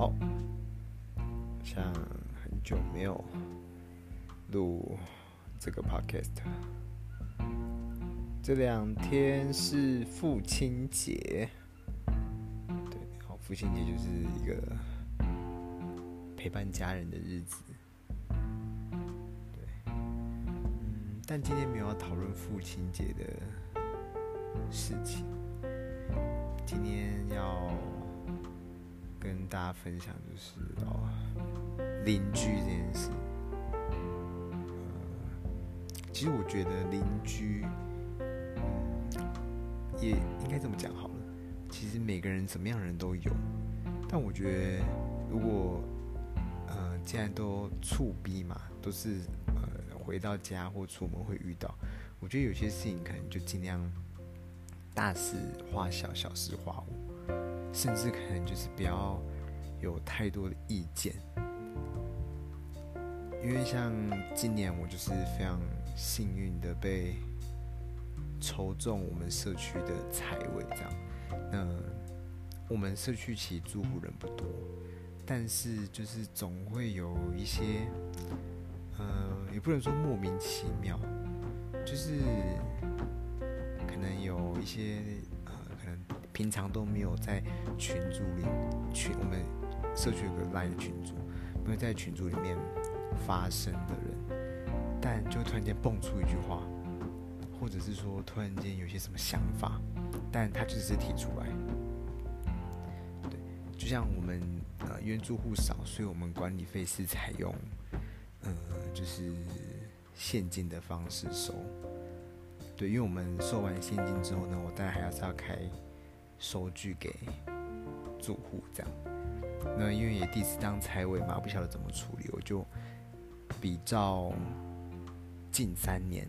好，像很久没有录这个 podcast。这两天是父亲节，对，好，父亲节就是一个陪伴家人的日子。对，嗯，但今天没有要讨论父亲节的事情，今天要。跟大家分享就是哦，邻居这件事。其实我觉得邻居，也应该这么讲好了。其实每个人怎么样的人都有，但我觉得如果呃，既然都触逼嘛，都是呃回到家或出门会遇到，我觉得有些事情可能就尽量大事化小，小事化无。甚至可能就是不要有太多的意见，因为像今年我就是非常幸运的被抽中我们社区的财委这样。那我们社区其实住户人不多，但是就是总会有一些，呃，也不能说莫名其妙，就是可能有一些。平常都没有在群组里群，我们社区有个 LINE 群组，没有在群组里面发声的人，但就突然间蹦出一句话，或者是说突然间有些什么想法，但他就是提出来。对，就像我们呃因为住户少，所以我们管理费是采用呃就是现金的方式收。对，因为我们收完现金之后呢，我当然还要是要开。收据给住户这样，那因为也第一次当财委嘛，不晓得怎么处理，我就比照近三年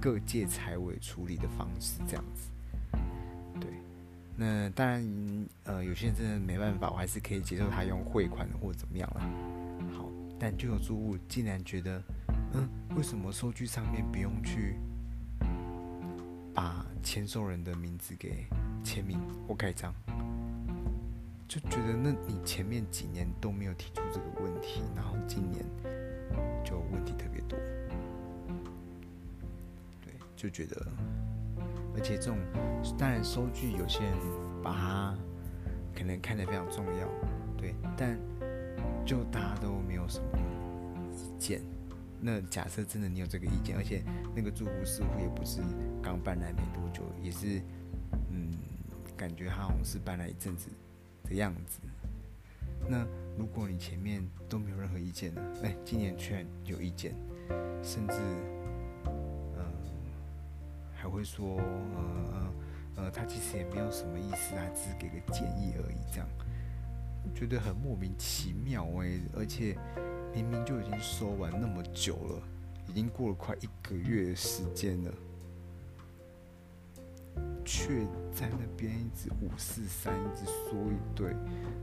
各界财委处理的方式这样子。对，那当然呃，有些人真的没办法，我还是可以接受他用汇款或怎么样啦。好，但就有住户竟然觉得，嗯，为什么收据上面不用去把签收人的名字给？签名或盖章，就觉得那你前面几年都没有提出这个问题，然后今年就问题特别多，对，就觉得，而且这种当然收据有些人把它可能看得非常重要，对，但就大家都没有什么意见。那假设真的你有这个意见，而且那个住户似乎也不是刚搬来没多久，也是。感觉他好像是搬来一阵子的样子。那如果你前面都没有任何意见呢？哎，今年居然有意见，甚至，嗯、还会说，呃呃呃，他其实也没有什么意思啊，只是给个建议而已。这样，觉得很莫名其妙哎，而且明明就已经说完那么久了，已经过了快一个月的时间了。却在那边一直五四三，一直说一堆。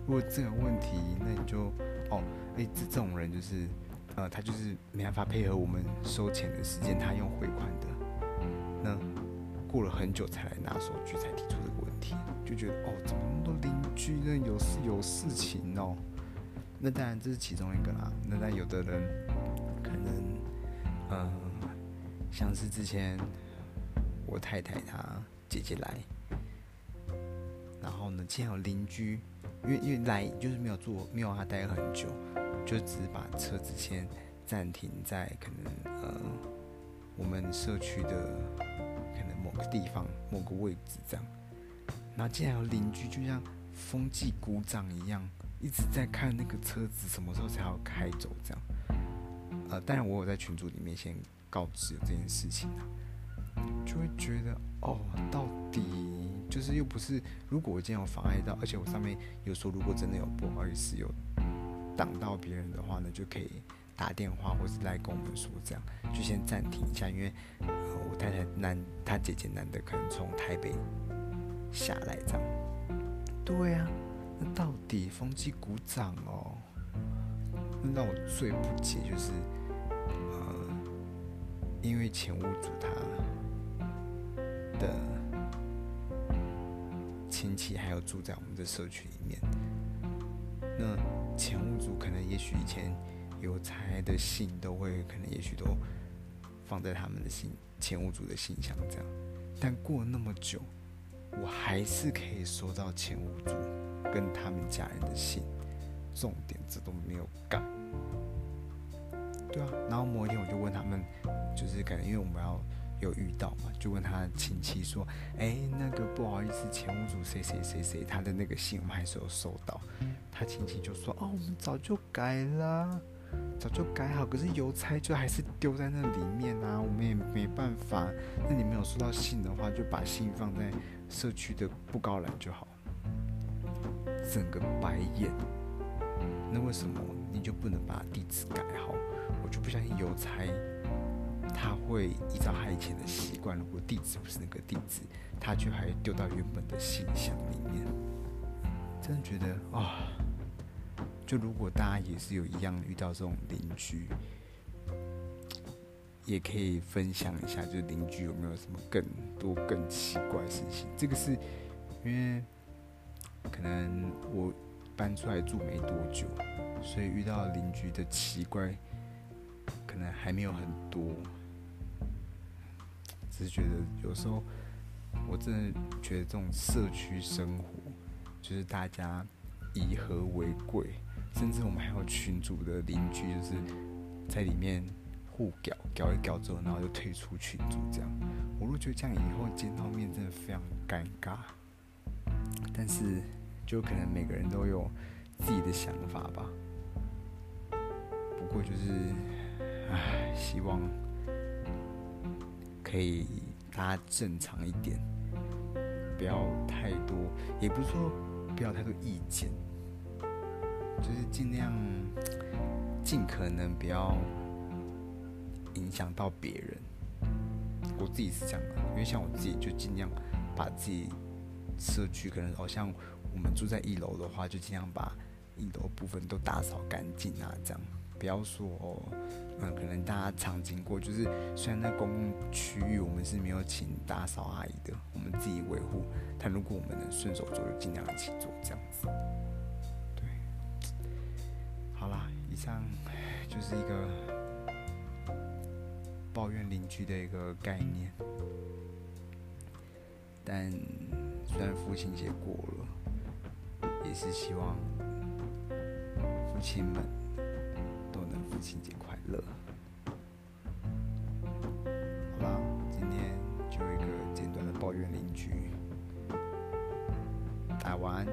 如果这个问题，那你就哦，哎，这这种人就是，呃，他就是没办法配合我们收钱的时间，他用汇款的。那过了很久才来拿收据，才提出这个问题，就觉得哦，怎么那么多邻居那？有事有事情哦。那当然这是其中一个啦。那但有的人可能，嗯、呃，像是之前我太太她。姐姐来，然后呢，竟然有邻居，因为因为来就是没有坐，没有他待很久，就只把车子先暂停在可能呃我们社区的可能某个地方某个位置这样。然后既然有邻居，就像风纪股长一样，一直在看那个车子什么时候才要开走这样。呃，当然我有在群组里面先告知这件事情啊。就会觉得哦，到底就是又不是，如果我今天有妨碍到，而且我上面有说，如果真的有不好意思有挡到别人的话呢，就可以打电话或是来跟我们说，这样就先暂停一下，因为、呃、我太太男，她姐姐难得可能从台北下来这样。对啊，那到底风机鼓掌哦，那让我最不解就是，呃，因为前屋主他。的亲戚还有住在我们的社区里面，那前屋主可能也许以前邮差的信都会，可能也许都放在他们的信前屋主的信箱这样，但过了那么久，我还是可以收到前屋主跟他们家人的信，重点这都没有改。对啊，然后某一天我就问他们，就是可能因为我们要有遇到嘛，就问他亲戚说，哎，那个不好意思，前屋主谁谁谁谁他的那个信我们还是有收到。他亲戚就说，哦，我们早就改了，早就改好，可是邮差就还是丢在那里面啊，我们也没办法。那你没有收到信的话，就把信放在社区的布告栏就好。整个白眼，那为什么你就不能把地址改好？我就不相信邮差他会依照他以前的习惯，如果地址不是那个地址，他却还丢到原本的信箱里面。真的觉得啊、就如果大家也是有一样遇到这种邻居，也可以分享一下，就是邻居有没有什么更多更奇怪的事情？这个是因为可能我搬出来住没多久，所以遇到邻居的奇怪。可能还没有很多，只是觉得有时候我真的觉得这种社区生活就是大家以和为贵，甚至我们还有群主的邻居，就是在里面互搞搞一搞之后，然后就退出群组这样。我都觉得这样以后见到面真的非常尴尬，但是就可能每个人都有自己的想法吧。不过就是。唉，希望可以大家正常一点，不要太多，也不是说不要太多意见，就是尽量尽可能不要影响到别人。我自己是这样的，因为像我自己就尽量把自己社区，可能好像我们住在一楼的话，就尽量把一楼部分都打扫干净啊，这样。不要说哦，嗯，可能大家常经过，就是虽然那公共区域我们是没有请打扫阿姨的，我们自己维护。但如果我们能顺手做，就尽量一起做这样子。对，好啦，以上就是一个抱怨邻居的一个概念。但虽然父亲节过了，也是希望父亲们。母亲节快乐！好吧，今天就一个简短的抱怨邻居，大家晚安。